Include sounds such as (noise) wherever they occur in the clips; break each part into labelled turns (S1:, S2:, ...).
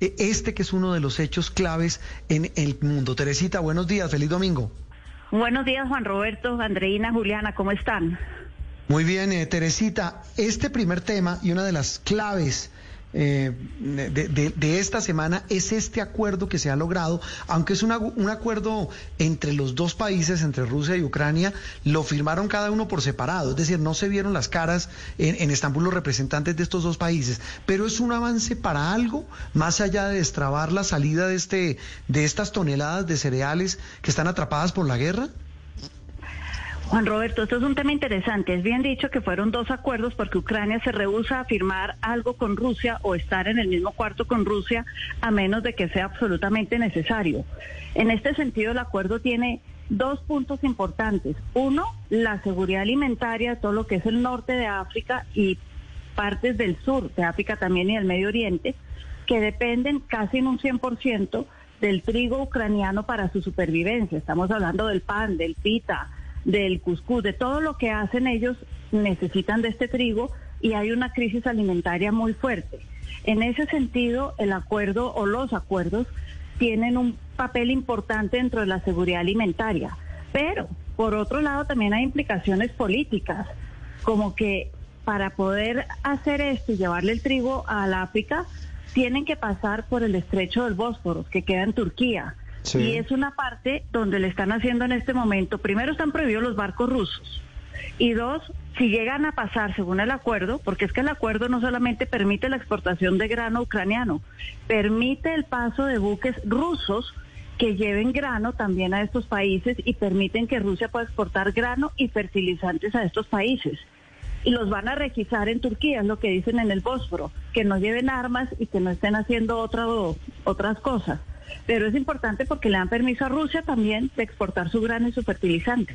S1: este que es uno de los hechos claves en el mundo. Teresita, buenos días, feliz domingo.
S2: Buenos días, Juan Roberto, Andreina, Juliana, ¿cómo están?
S1: Muy bien, eh, Teresita, este primer tema y una de las claves eh, de, esta semana es este acuerdo que se ha logrado, aunque es un acuerdo entre los dos países, entre Rusia y Ucrania, lo firmaron cada uno por separado, es decir, no se vieron las caras en, en Estambul los representantes de estos dos países, pero es un avance para algo, más allá de destrabar la salida de, este, de estas toneladas de cereales que están atrapadas por la guerra.
S2: Juan Roberto, esto es un tema interesante. Es bien dicho que fueron dos acuerdos porque Ucrania se rehúsa a firmar algo con Rusia o estar en el mismo cuarto con Rusia a menos de que sea absolutamente necesario. En este sentido, el acuerdo tiene dos puntos importantes. Uno, la seguridad alimentaria de todo lo que es el norte de África y partes del sur de África también y del Medio Oriente, que dependen casi en un 100% del trigo ucraniano para su supervivencia. Estamos hablando del pan, del pita, del cuscús, de todo lo que hacen ellos necesitan de este trigo y hay una crisis alimentaria muy fuerte. En ese sentido, el acuerdo o los acuerdos tienen un papel importante dentro de la seguridad alimentaria. Pero, por otro lado, también hay implicaciones políticas, como que para poder hacer esto y llevarle el trigo al África, tienen que pasar por el estrecho del Bósforo, que queda en Turquía. Y es una parte donde le están haciendo en este momento, primero están prohibidos los barcos rusos. Y dos, si llegan a pasar según el acuerdo, porque es que el acuerdo no solamente permite la exportación de grano ucraniano, permite el paso de buques rusos que lleven grano también a estos países y permiten que Rusia pueda exportar grano y fertilizantes a estos países. Y los van a requisar en Turquía, es lo que dicen en el Bósforo, que no lleven armas y que no estén haciendo otra, otras cosas. Pero es importante porque le dan permiso a Rusia también de exportar su grano y su fertilizante.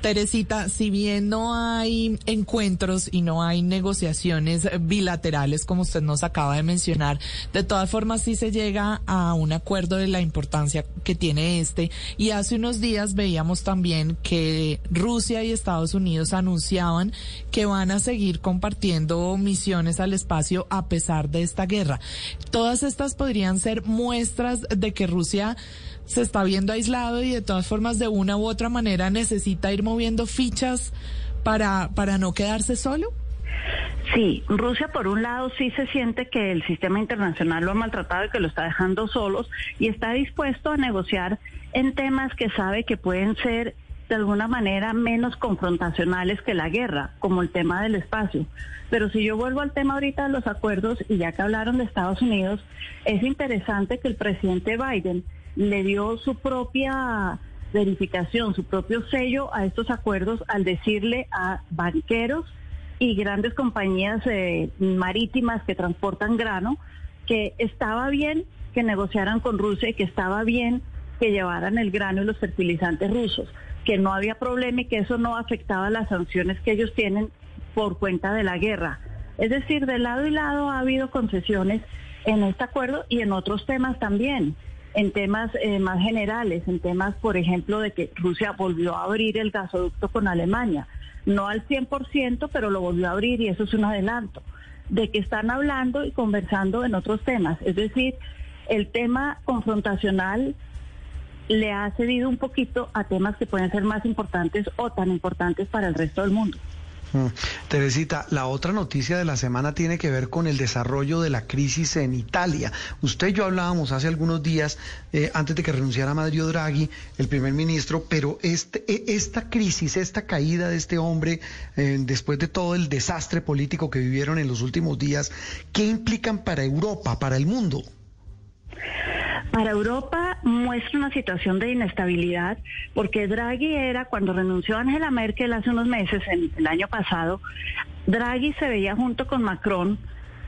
S3: Teresita, si bien no hay encuentros y no hay negociaciones bilaterales, como usted nos acaba de mencionar, de todas formas sí se llega a un acuerdo de la importancia que tiene este. Y hace unos días veíamos también que Rusia y Estados Unidos anunciaban que van a seguir compartiendo misiones al espacio a pesar de esta guerra. Todas estas podrían ser muestras de que Rusia se está viendo aislado y de todas formas de una u otra manera necesita ir moviendo fichas para, para no quedarse solo?
S2: Sí, Rusia por un lado sí se siente que el sistema internacional lo ha maltratado y que lo está dejando solos y está dispuesto a negociar en temas que sabe que pueden ser de alguna manera menos confrontacionales que la guerra, como el tema del espacio. Pero si yo vuelvo al tema ahorita de los acuerdos, y ya que hablaron de Estados Unidos, es interesante que el presidente Biden le dio su propia verificación, su propio sello a estos acuerdos al decirle a banqueros y grandes compañías eh, marítimas que transportan grano que estaba bien que negociaran con Rusia y que estaba bien que llevaran el grano y los fertilizantes rusos, que no había problema y que eso no afectaba las sanciones que ellos tienen por cuenta de la guerra. Es decir, de lado y lado ha habido concesiones en este acuerdo y en otros temas también en temas eh, más generales, en temas, por ejemplo, de que Rusia volvió a abrir el gasoducto con Alemania. No al 100%, pero lo volvió a abrir y eso es un adelanto. De que están hablando y conversando en otros temas. Es decir, el tema confrontacional le ha cedido un poquito a temas que pueden ser más importantes o tan importantes para el resto del mundo.
S1: Mm. Teresita, la otra noticia de la semana tiene que ver con el desarrollo de la crisis en Italia. Usted y yo hablábamos hace algunos días, eh, antes de que renunciara Mario Draghi, el primer ministro, pero este, e- esta crisis, esta caída de este hombre, eh, después de todo el desastre político que vivieron en los últimos días, ¿qué implican para Europa, para el mundo?
S2: Para Europa muestra una situación de inestabilidad porque Draghi era, cuando renunció Angela Merkel hace unos meses, en el año pasado, Draghi se veía junto con Macron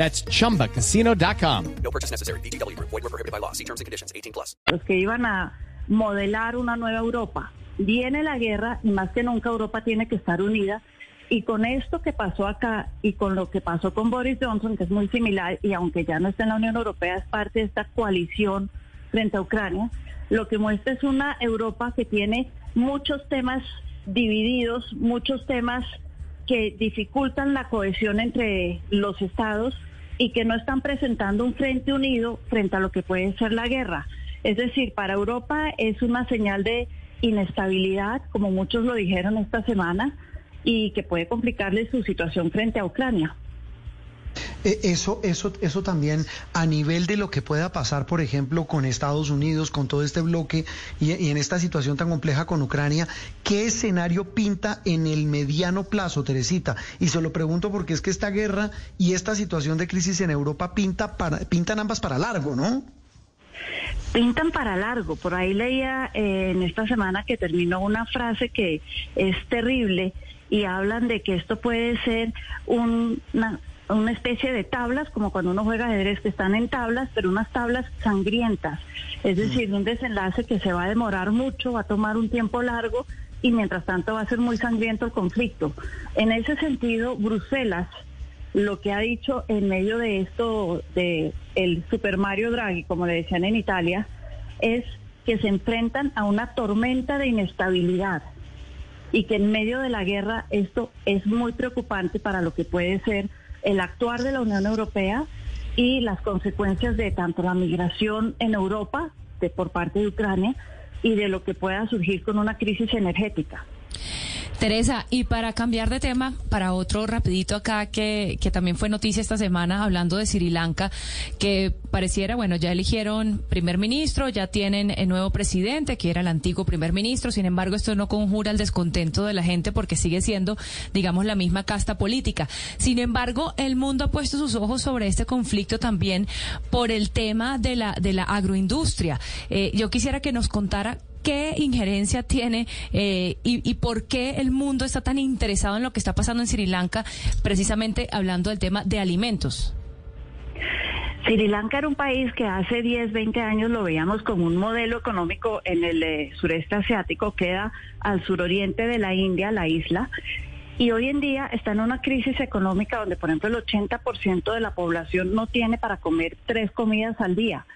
S4: That's chumbacasino.com.
S5: No purchase necessary. VGW Group. Void were prohibited by law. See terms and conditions. 18 plus.
S2: los que iban a modelar una nueva Europa. Viene la guerra y más que nunca Europa tiene que estar unida. Y con esto que pasó acá y con lo que pasó con Boris Johnson, que es muy similar, y aunque ya no está en la Unión Europea, es parte de esta coalición frente a Ucrania, lo que muestra es una Europa que tiene muchos temas divididos, muchos temas que dificultan la cohesión entre los estados y que no están presentando un frente unido frente a lo que puede ser la guerra. Es decir, para Europa es una señal de inestabilidad, como muchos lo dijeron esta semana, y que puede complicarle su situación frente a Ucrania.
S1: Eh, Eso, eso, eso también a nivel de lo que pueda pasar, por ejemplo, con Estados Unidos, con todo este bloque y, en esta situación tan compleja con Ucrania, ¿qué escenario pinta en el mediano plazo, Teresita? Y se lo pregunto porque es que esta guerra y esta situación de crisis en Europa pinta para, pintan ambas para largo, ¿no?
S2: Pintan para largo. Por ahí leía eh, en esta semana que terminó una frase que es terrible y hablan de que esto puede ser un- una, una especie de tablas, como cuando uno juega ajedrez, que están en tablas, pero unas tablas sangrientas. Es decir, un desenlace que se va a demorar mucho, va a tomar un tiempo largo y mientras tanto va a ser muy sangriento el conflicto. En ese sentido, Bruselas lo que ha dicho en medio de esto de el Super Mario Draghi, como le decían en Italia, es que se enfrentan a una tormenta de inestabilidad y que en medio de la guerra esto es muy preocupante para lo que puede ser el actuar de la Unión Europea y las consecuencias de tanto la migración en Europa de, por parte de Ucrania y de lo que pueda surgir con una crisis energética.
S6: Teresa, y para cambiar de tema, para otro rapidito acá que, que también fue noticia esta semana hablando de Sri Lanka, que pareciera, bueno, ya eligieron primer ministro, ya tienen el nuevo presidente, que era el antiguo primer ministro, sin embargo esto no conjura el descontento de la gente porque sigue siendo, digamos, la misma casta política. Sin embargo, el mundo ha puesto sus ojos sobre este conflicto también por el tema de la, de la agroindustria. Eh, yo quisiera que nos contara ¿Qué injerencia tiene eh, y, por qué el mundo está tan interesado en lo que está pasando en Sri Lanka, precisamente hablando del tema de alimentos?
S2: Sri Lanka era un país que hace 10, 20 años lo veíamos como un modelo económico en el eh, sureste asiático, queda al suroriente de la India, la isla, y hoy en día está en una crisis económica donde, por ejemplo, el 80% de la población no tiene para comer tres comidas al día.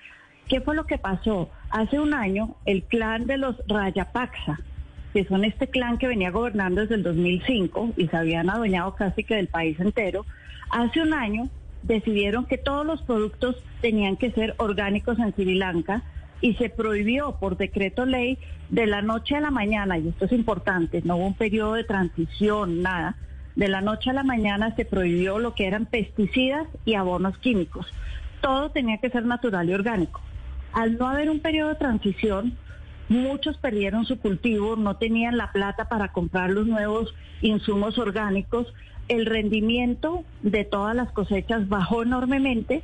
S2: ¿Qué fue lo que pasó? Hace un año, el clan de los Rayapaksa, que son este clan que venía gobernando desde el 2005 y se habían adueñado casi que del país entero, hace un año decidieron que todos los productos tenían que ser orgánicos en Sri Lanka y se prohibió por decreto ley de la noche a la mañana, y esto es importante, no hubo un periodo de transición, nada, de la noche a la mañana se prohibió lo que eran pesticidas y abonos químicos. Todo tenía que ser natural y orgánico. Al no haber un periodo de transición, muchos perdieron su cultivo, no tenían la plata para comprar los nuevos insumos orgánicos, el rendimiento de todas las cosechas bajó enormemente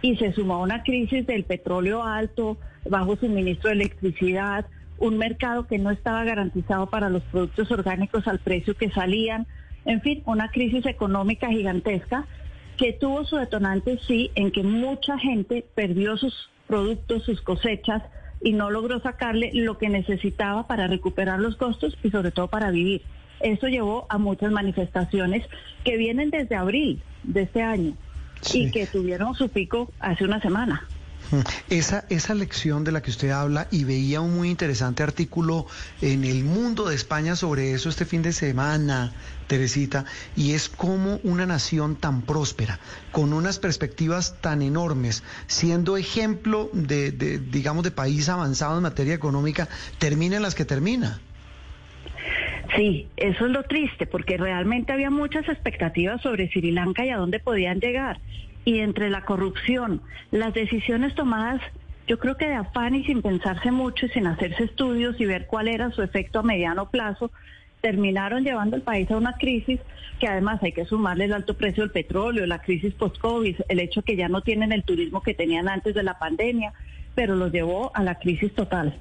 S2: y se sumó a una crisis del petróleo alto, bajo suministro de electricidad, un mercado que no estaba garantizado para los productos orgánicos al precio que salían, en fin, una crisis económica gigantesca que tuvo su detonante, sí, en que mucha gente perdió sus productos, sus cosechas y no logró sacarle lo que necesitaba para recuperar los costos y sobre todo para vivir. Eso llevó a muchas manifestaciones que vienen desde abril de este año
S1: Sí.
S2: y que tuvieron su pico hace una semana. (laughs)
S1: Esa, esa lección de la que usted habla y veía un muy interesante artículo en el mundo de España sobre eso este fin de semana, Teresita, y es como una nación tan próspera, con unas perspectivas tan enormes, siendo ejemplo de, de digamos, de país avanzado en materia económica, termina en las que termina.
S2: Sí, eso es lo triste, porque realmente había muchas expectativas sobre Sri Lanka y a dónde podían llegar y entre la corrupción, las decisiones tomadas, yo creo que de afán y sin pensarse mucho y sin hacerse estudios y ver cuál era su efecto a mediano plazo, terminaron llevando al país a una crisis que además hay que sumarle el alto precio del petróleo, la crisis post-COVID, el hecho que ya no tienen el turismo que tenían antes de la pandemia, pero los llevó a la crisis total.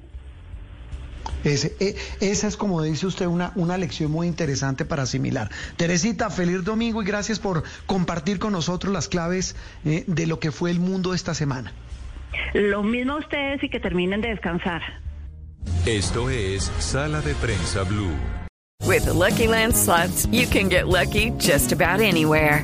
S1: Ese, e, esa es, como dice usted, una, una lección muy interesante para asimilar. Teresita, feliz domingo y gracias por compartir con nosotros las claves eh, de lo que fue el mundo esta semana.
S2: Lo mismo a ustedes y que terminen de descansar.
S7: Esto es Sala de Prensa Blue.
S8: With the Lucky Land slots, you can get lucky just about anywhere.